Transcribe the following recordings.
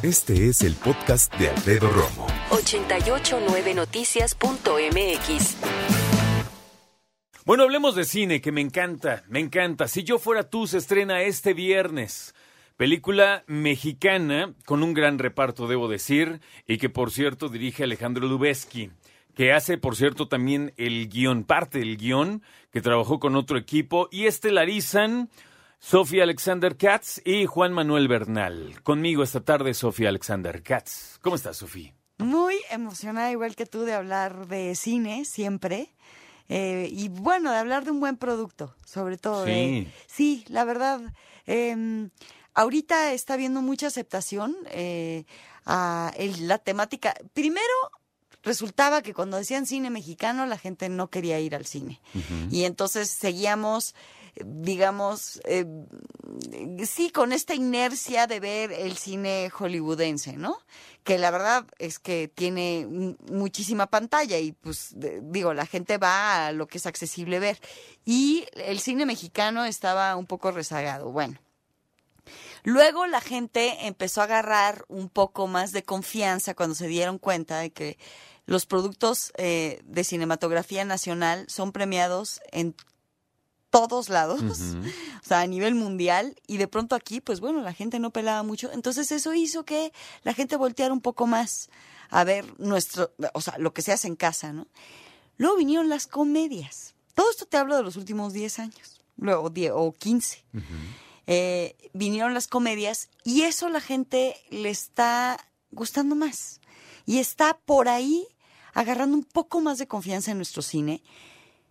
Este es el podcast de Alfredo Romo. 889noticias.mx. Bueno, hablemos de cine, que me encanta, me encanta. Si yo fuera tú, se estrena este viernes. Película mexicana con un gran reparto, debo decir, y que por cierto dirige Alejandro Lubeski, que hace, por cierto, también el guion, parte del guion, que trabajó con otro equipo, y estelarizan Sofía Alexander Katz y Juan Manuel Bernal. Conmigo esta tarde, Sofía Alexander Katz. ¿Cómo estás, Sofía? Muy emocionada, igual que tú, de hablar de cine siempre. Eh, y bueno, de hablar de un buen producto, sobre todo. Sí. sí, la verdad. eh, ahorita está habiendo mucha aceptación eh, a el- la temática. Primero, resultaba que cuando decían cine mexicano, la gente no quería ir al cine. Y entonces seguíamos, digamos, eh, sí, con esta inercia de ver el cine hollywoodense, ¿no? Que la verdad es que tiene mu- muchísima pantalla y pues digo, la gente va a lo que es accesible ver. Y el cine mexicano estaba un poco rezagado. Bueno. Luego la gente empezó a agarrar un poco más de confianza cuando se dieron cuenta de que los productos eh, de cinematografía nacional son premiados en todos lados, o sea, a nivel mundial, y de pronto aquí, pues bueno, la gente no pelaba mucho, entonces eso hizo que la gente volteara un poco más a ver nuestro, o sea, lo que se hace en casa, ¿no? Luego vinieron las comedias. Todo esto te hablo de los últimos 10 años, luego 10 o 15 eh, vinieron las comedias y eso la gente le está gustando más. Y está por ahí agarrando un poco más de confianza en nuestro cine.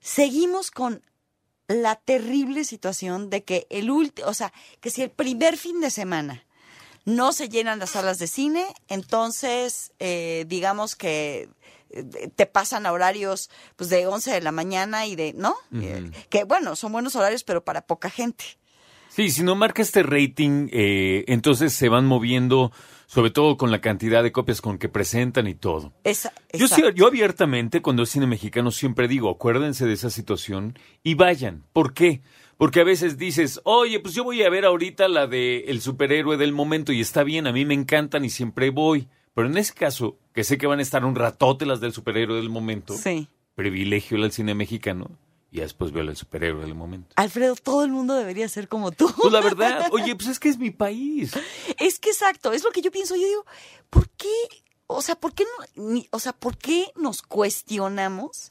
Seguimos con la terrible situación de que el último, o sea, que si el primer fin de semana no se llenan las salas de cine, entonces eh, digamos que eh, te pasan a horarios pues de 11 de la mañana y de, ¿no? Eh, que bueno, son buenos horarios, pero para poca gente. Sí, si no marca este rating, eh, entonces se van moviendo, sobre todo con la cantidad de copias con que presentan y todo. Esa, Yo, yo abiertamente, cuando es cine mexicano, siempre digo, acuérdense de esa situación y vayan. ¿Por qué? Porque a veces dices, oye, pues yo voy a ver ahorita la de el superhéroe del momento y está bien, a mí me encantan y siempre voy. Pero en ese caso, que sé que van a estar un ratote las del superhéroe del momento, Sí. privilegio el cine mexicano y después veo el superhéroe del momento. Alfredo, todo el mundo debería ser como tú. Pues la verdad, oye, pues es que es mi país. Es que exacto, es lo que yo pienso. Yo digo, ¿por qué? O sea, ¿por qué no, o sea, ¿por qué nos cuestionamos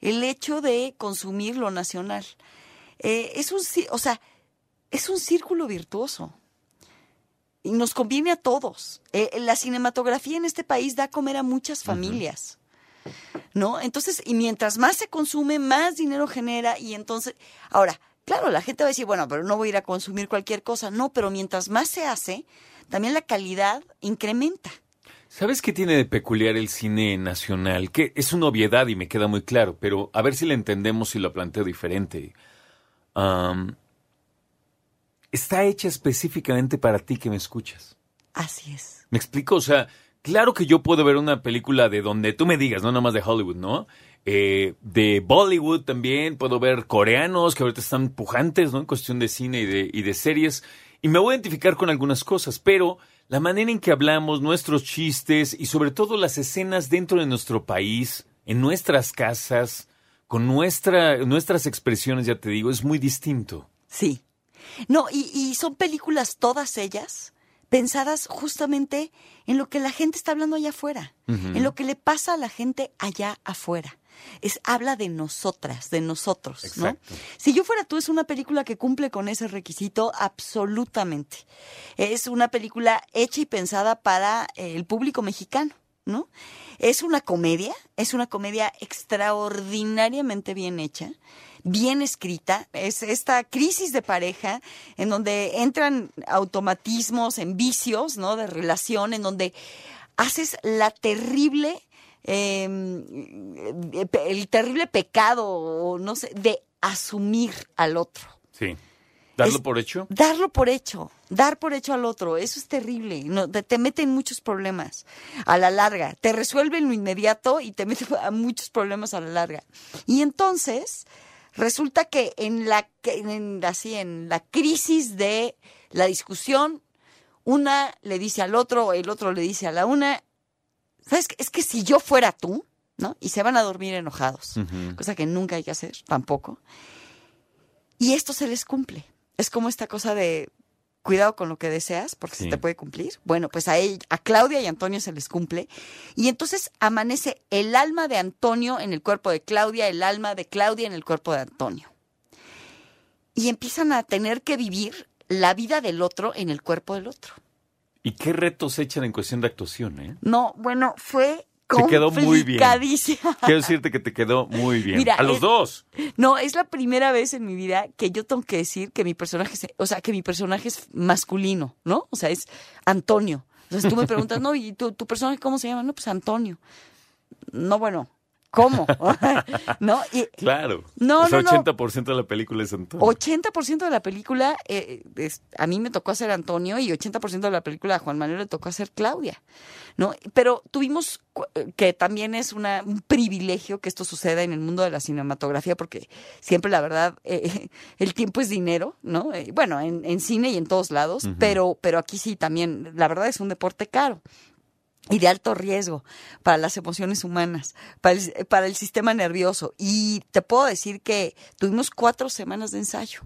el hecho de consumir lo nacional? Eh, es un, o sea, es un círculo virtuoso. Y nos conviene a todos. Eh, la cinematografía en este país da a comer a muchas familias. ¿No? Entonces, y mientras más se consume, más dinero genera. Y entonces, ahora, claro, la gente va a decir, bueno, pero no voy a ir a consumir cualquier cosa. No, pero mientras más se hace, también la calidad incrementa. ¿Sabes qué tiene de peculiar el cine nacional? Que es una obviedad y me queda muy claro, pero a ver si la entendemos y lo planteo diferente. Está hecha específicamente para ti que me escuchas. Así es. ¿Me explico? O sea, claro que yo puedo ver una película de donde tú me digas, no nada más de Hollywood, ¿no? Eh, de Bollywood también, puedo ver coreanos que ahorita están pujantes, ¿no? En cuestión de cine y de, y de series. Y me voy a identificar con algunas cosas, pero la manera en que hablamos, nuestros chistes y sobre todo las escenas dentro de nuestro país, en nuestras casas, con nuestra, nuestras expresiones, ya te digo, es muy distinto. Sí. No, y, y son películas todas ellas pensadas justamente en lo que la gente está hablando allá afuera, en lo que le pasa a la gente allá afuera. Es, habla de nosotras, de nosotros, ¿no? Si yo fuera tú, es una película que cumple con ese requisito absolutamente. Es una película hecha y pensada para eh, el público mexicano, ¿no? Es una comedia, es una comedia extraordinariamente bien hecha, bien escrita. Es esta crisis de pareja en donde entran automatismos, en vicios, ¿no? De relación, en donde haces la terrible, em, el terrible pecado, no sé, de asumir al otro. Sí. ¿Darlo por hecho? Darlo por hecho, dar por hecho al otro, eso es terrible, no, te, te mete en muchos problemas a la larga, te resuelve en lo inmediato y te mete a muchos problemas a la larga. Y entonces, resulta que en la, en, así, en la crisis de la discusión, una le dice al otro, el otro le dice a la una, ¿sabes? Es que si yo fuera tú, ¿no? Y se van a dormir enojados, cosa que nunca hay que hacer, tampoco. Y esto se les cumple. Es como esta cosa de cuidado con lo que deseas, porque Sí. se te puede cumplir. Bueno, pues a, él, a Claudia y Antonio se les cumple. Y entonces amanece el alma de Antonio en el cuerpo de Claudia, el alma de Claudia en el cuerpo de Antonio. Y empiezan a tener que vivir la vida del otro en el cuerpo del otro. ¿Y qué retos echan en cuestión de actuación, eh? No, bueno, fue Se quedó muy bien. Quiero decirte que te quedó muy bien. Mira, a los es- dos. No, es la primera vez en mi vida que yo tengo que decir que mi personaje, se- o sea, que mi personaje es masculino, ¿no? O sea, es Antonio. Entonces tú me preguntas, no, ¿y tu, tu personaje cómo se llama? No, pues Antonio. No, bueno, ¿cómo? ¿No? Y Claro. No, o sea, no, no. 80% de la película es Antonio. 80% de la película, eh, es- a mí me tocó hacer Antonio y 80% de la película a Juan Manuel le tocó hacer Claudia, ¿no? Pero tuvimos, que también es una, un privilegio que esto suceda en el mundo de la cinematografía, porque siempre la verdad, eh, el tiempo es dinero, ¿no? Eh, bueno, en, en cine y en todos lados, pero, pero aquí sí también, la verdad es un deporte caro y de alto riesgo para las emociones humanas, para el, para el sistema nervioso. Y te puedo decir que tuvimos cuatro semanas de ensayo,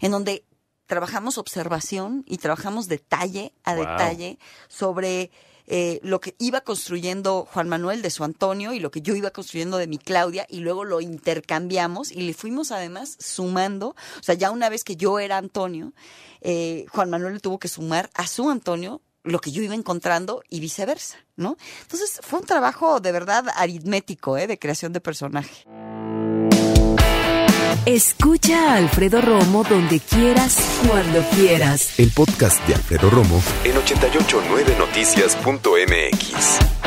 en donde trabajamos observación y trabajamos detalle a Wow. detalle sobre eh, lo que iba construyendo Juan Manuel de su Antonio y lo que yo iba construyendo de mi Claudia y luego lo intercambiamos y le fuimos además sumando, o sea, ya una vez que yo era Antonio, eh, Juan Manuel le tuvo que sumar a su Antonio lo que yo iba encontrando y viceversa, ¿no? Entonces fue un trabajo de verdad aritmético, ¿eh? De creación de personaje. Escucha a Alfredo Romo donde quieras, cuando quieras. El podcast de Alfredo Romo en 889noticias.mx.